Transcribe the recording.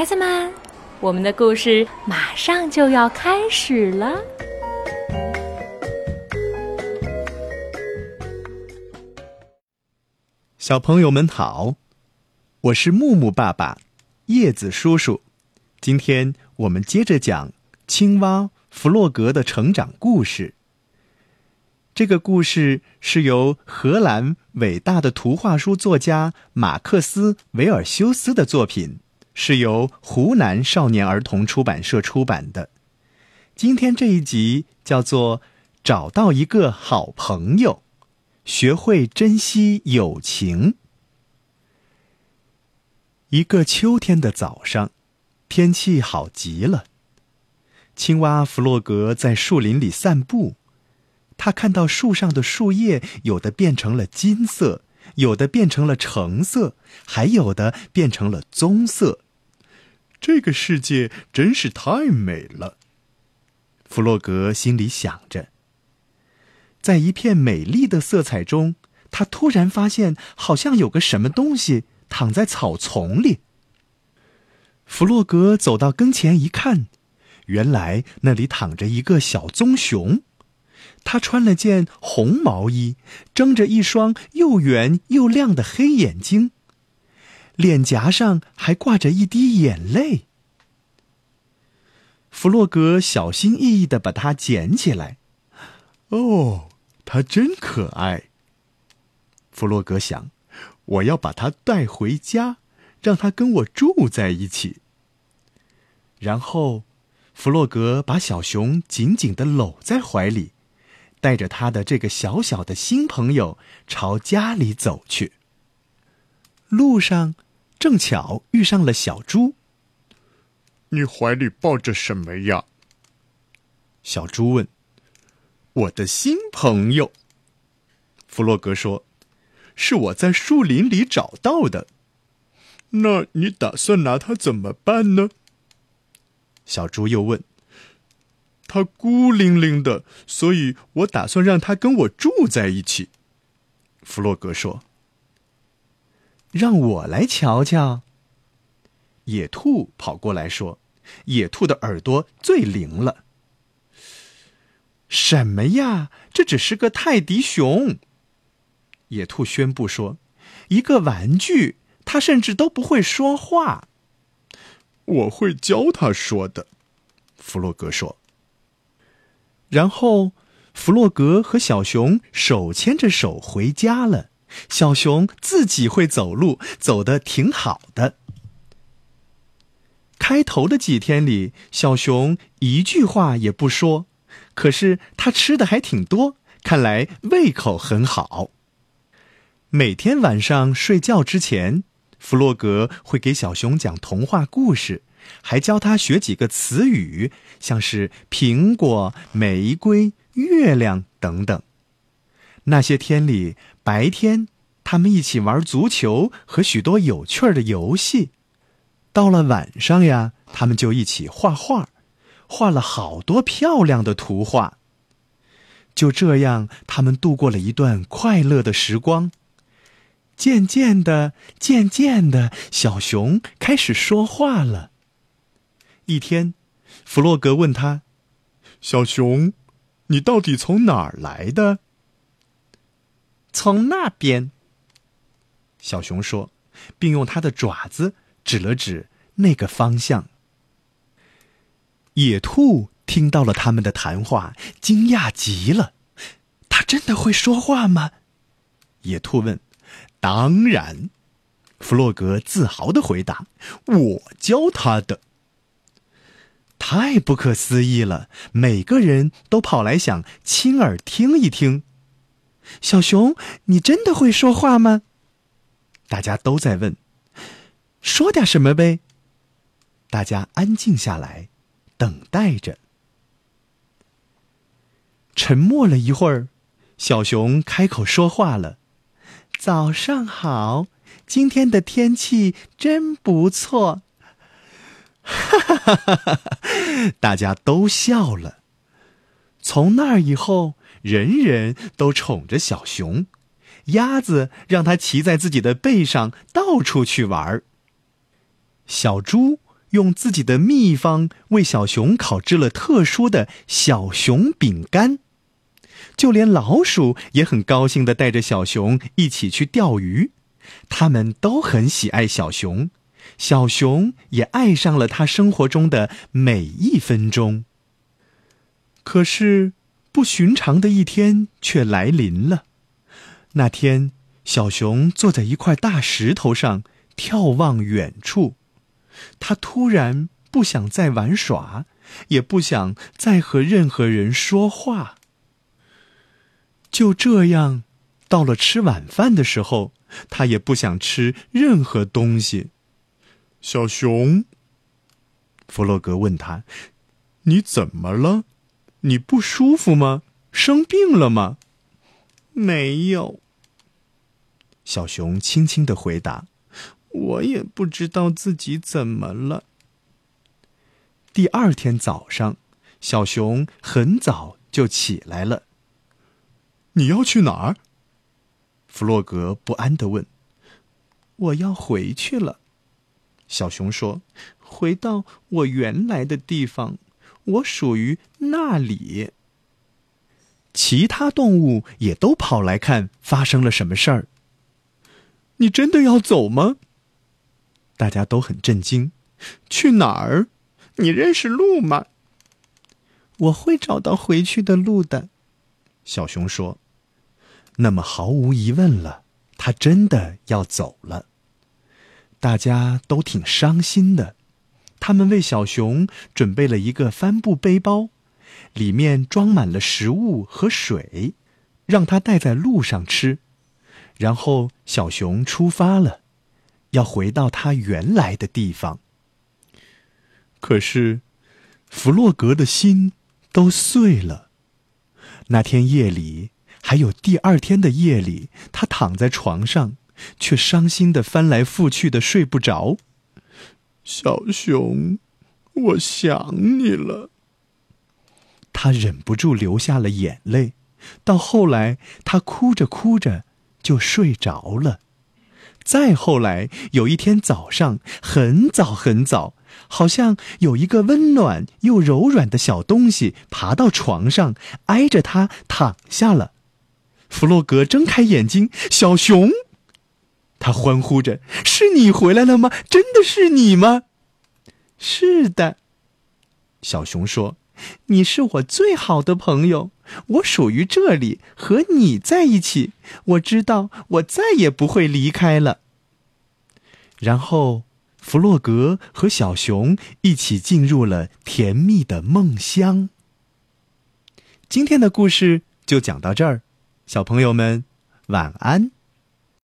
孩子们，我们的故事马上就要开始了。小朋友们好，我是木木爸爸，叶子叔叔。今天我们接着讲青蛙弗洛格的成长故事。这个故事是由荷兰伟大的图画书作家马克思·维尔修斯的作品，是由湖南少年儿童出版社出版的。今天这一集叫做《找到一个好朋友》，学会珍惜友情。一个秋天的早上，天气好极了。青蛙弗洛格在树林里散步。他看到树上的树叶，有的变成了金色，有的变成了橙色，还有的变成了棕色。这个世界真是太美了，弗洛格心里想着。在一片美丽的色彩中，他突然发现，好像有个什么东西躺在草丛里。弗洛格走到跟前一看，原来那里躺着一个小棕熊。他穿了件红毛衣，睁着一双又圆又亮的黑眼睛，脸颊上还挂着一滴眼泪。弗洛格小心翼翼的把它捡起来。哦，它真可爱。弗洛格想，我要把它带回家，让它跟我住在一起。然后，弗洛格把小熊紧紧的搂在怀里。带着他的这个小小的新朋友朝家里走去。路上，正巧遇上了小猪。你怀里抱着什么呀？小猪问。我的新朋友，弗洛格说：“是我在树林里找到的。”那你打算拿它怎么办呢？小猪又问。它孤零零的，所以我打算让它跟我住在一起。弗洛格说：“让我来瞧瞧。”野兔跑过来说：“野兔的耳朵最灵了。”什么呀？这只是个泰迪熊。野兔宣布说：“一个玩具，它甚至都不会说话。”我会教它说的。”弗洛格说。然后，弗洛格和小熊手牵着手回家了。小熊自己会走路，走得挺好的。开头的几天里，小熊一句话也不说，可是它吃的还挺多，看来胃口很好。每天晚上睡觉之前，弗洛格会给小熊讲童话故事。还教他学几个词语，像是苹果、玫瑰、月亮等等。那些天里，白天他们一起玩足球和许多有趣的游戏；到了晚上呀，他们就一起画画，画了好多漂亮的图画。就这样，他们度过了一段快乐的时光。渐渐的，渐渐的，小熊开始说话了。一天，弗洛格问他：“小熊，你到底从哪儿来的？”“从那边。”小熊说，并用它的爪子指了指那个方向。野兔听到了他们的谈话，惊讶极了。“他真的会说话吗？”野兔问。“当然。”弗洛格自豪的回答，“我教他的。”太不可思议了！每个人都跑来想亲耳听一听。小熊，你真的会说话吗？大家都在问。说点什么呗。大家安静下来，等待着。沉默了一会儿，小熊开口说话了：“早上好，今天的天气真不错。”哈哈哈哈哈！大家都笑了。从那儿以后，人人都宠着小熊。鸭子让它骑在自己的背上，到处去玩。小猪用自己的秘方为小熊烤制了特殊的小熊饼干。就连老鼠也很高兴地带着小熊一起去钓鱼，他们都很喜爱小熊，小熊也爱上了他生活中的每一分钟。可是，不寻常的一天却来临了。那天，小熊坐在一块大石头上眺望远处，他突然不想再玩耍，也不想再和任何人说话。就这样，到了吃晚饭的时候，他也不想吃任何东西。小熊，弗洛格问他：“你怎么了？你不舒服吗？生病了吗？”“没有。”小熊轻轻的回答。“我也不知道自己怎么了。”第二天早上，小熊很早就起来了。你要去哪儿？弗洛格不安地问。“我要回去了。”小熊说，“回到我原来的地方，我属于那里。”其他动物也都跑来看发生了什么事儿。“你真的要走吗？”大家都很震惊。“去哪儿？你认识路吗？”“我会找到回去的路的。”小熊说。那么毫无疑问了，他真的要走了。大家都挺伤心的，他们为小熊准备了一个帆布背包，里面装满了食物和水，让它带在路上吃。然后小熊出发了，要回到他原来的地方。可是，弗洛格的心都碎了。那天夜里。还有第二天的夜里，他躺在床上，却伤心的翻来覆去的睡不着。小熊，我想你了。他忍不住流下了眼泪。到后来，他哭着哭着就睡着了。再后来，有一天早上，很早很早，好像有一个温暖又柔软的小东西爬到床上，挨着他躺下了。弗洛格睁开眼睛，小熊，他欢呼着：“是你回来了吗？真的是你吗？”“是的。”小熊说，“你是我最好的朋友，我属于这里，和你在一起。我知道，我再也不会离开了。”然后，弗洛格和小熊一起进入了甜蜜的梦乡。今天的故事就讲到这儿。小朋友们，晚安。